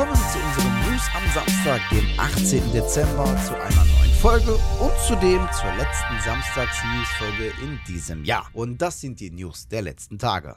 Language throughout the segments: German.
Willkommen zu unseren News am Samstag, dem 18. Dezember, zu einer neuen Folge und zudem zur letzten Samstags-News-Folge in diesem Jahr. Und das sind die News der letzten Tage.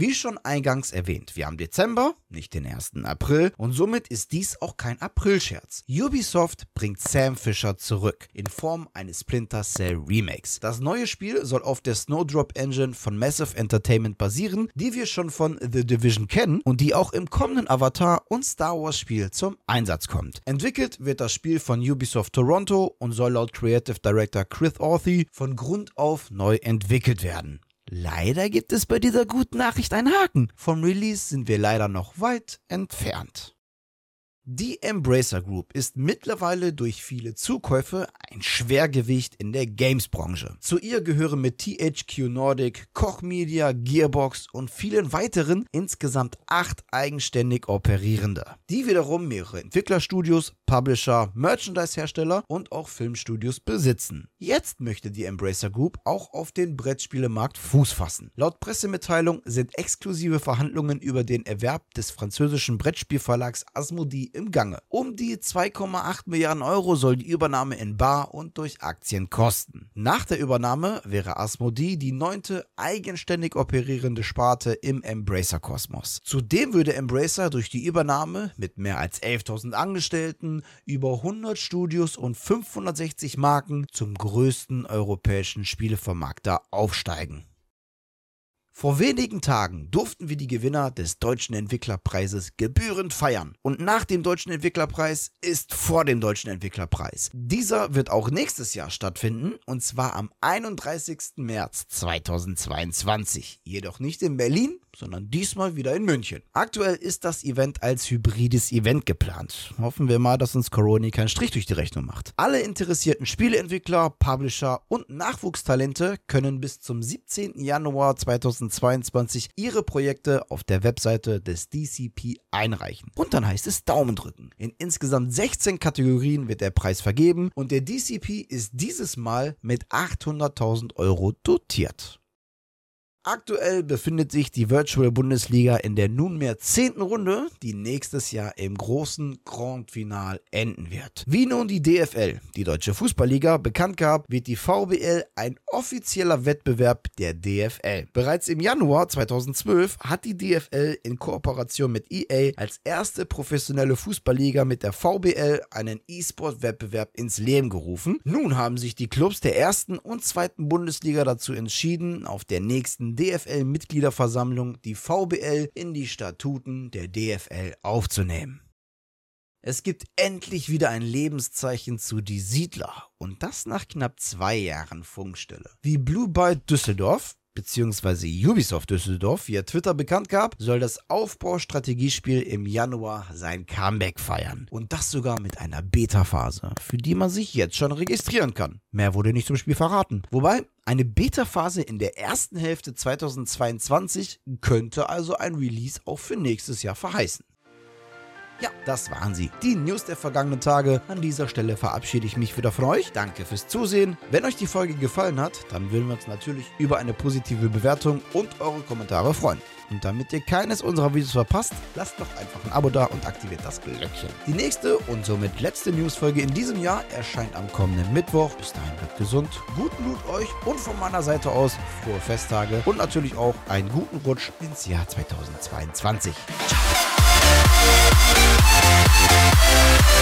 Wie schon eingangs erwähnt, wir haben Dezember, nicht den 1. April und somit ist dies auch kein Aprilscherz. Ubisoft bringt Sam Fisher zurück in Form eines Splinter Cell Remakes. Das neue Spiel soll auf der Snowdrop Engine von Massive Entertainment basieren, die wir schon von The Division kennen und die auch im kommenden Avatar und Star Wars Spiel zum Einsatz kommt. Entwickelt wird das Spiel von Ubisoft Toronto und soll laut Creative Director Chris Orthy von Grund auf neu entwickelt werden. Leider gibt es bei dieser guten Nachricht einen Haken. Vom Release sind wir leider noch weit entfernt. Die Embracer Group ist mittlerweile durch viele Zukäufe ein Schwergewicht in der Games-Branche. Zu ihr gehören mit THQ Nordic, Koch Media, Gearbox und vielen weiteren insgesamt acht eigenständig operierende, die wiederum mehrere Entwicklerstudios, Publisher, Merchandise-Hersteller und auch Filmstudios besitzen. Jetzt möchte die Embracer Group auch auf den Brettspielemarkt Fuß fassen. Laut Pressemitteilung sind exklusive Verhandlungen über den Erwerb des französischen Brettspielverlags Asmodee im Gange. Um die 2,8 Milliarden Euro soll die Übernahme in Bar und durch Aktien kosten. Nach der Übernahme wäre Asmodee die neunte eigenständig operierende Sparte im Embracer-Kosmos. Zudem würde Embracer durch die Übernahme mit mehr als 11.000 Angestellten, über 100 Studios und 560 Marken zum größten europäischen Spielevermarkter aufsteigen. Vor wenigen Tagen durften wir die Gewinner des Deutschen Entwicklerpreises gebührend feiern. Und nach dem Deutschen Entwicklerpreis ist vor dem Deutschen Entwicklerpreis. Dieser wird auch nächstes Jahr stattfinden und zwar am 31. März 2022. Jedoch nicht in Berlin, sondern diesmal wieder in München. Aktuell ist das Event als hybrides Event geplant. Hoffen wir mal, dass uns Corona keinen Strich durch die Rechnung macht. Alle interessierten Spieleentwickler, Publisher und Nachwuchstalente können bis zum 17. Januar 2022 ihre Projekte auf der Webseite des DCP einreichen. Und dann heißt es Daumen drücken. In insgesamt 16 Kategorien wird der Preis vergeben und der DCP ist dieses Mal mit 800.000 Euro dotiert. Aktuell befindet sich die Virtual Bundesliga in der nunmehr zehnten Runde, die nächstes Jahr im großen Grand Final enden wird. Wie nun die DFL, die Deutsche Fußballliga, bekannt gab, wird die VBL ein offizieller Wettbewerb der DFL. Bereits im Januar 2012 hat die DFL in Kooperation mit EA als erste professionelle Fußballliga mit der VBL einen E-Sport-Wettbewerb ins Leben gerufen. Nun haben sich die Clubs der ersten und zweiten Bundesliga dazu entschieden, auf der nächsten DFL-Mitgliederversammlung die VBL in die Statuten der DFL aufzunehmen. Es gibt endlich wieder ein Lebenszeichen zu Die Siedler und das nach knapp zwei Jahren Funkstille. Wie Blue Byte Düsseldorf bzw. Ubisoft Düsseldorf via Twitter bekannt gab, soll das Aufbaustrategiespiel im Januar sein Comeback feiern. Und das sogar mit einer Beta-Phase, für die man sich jetzt schon registrieren kann. Mehr wurde nicht zum Spiel verraten. Wobei, eine Beta-Phase in der ersten Hälfte 2022 könnte also ein Release auch für nächstes Jahr verheißen. Ja, das waren sie. Die News der vergangenen Tage. An dieser Stelle verabschiede ich mich wieder von euch. Danke fürs Zusehen. Wenn euch die Folge gefallen hat, dann würden wir uns natürlich über eine positive Bewertung und eure Kommentare freuen. Und damit ihr keines unserer Videos verpasst, lasst doch einfach ein Abo da und aktiviert das Glöckchen. Die nächste und somit letzte Newsfolge in diesem Jahr erscheint am kommenden Mittwoch. Bis dahin bleibt gesund, guten Blut euch und von meiner Seite aus frohe Festtage und natürlich auch einen guten Rutsch ins Jahr 2022. Ciao. Música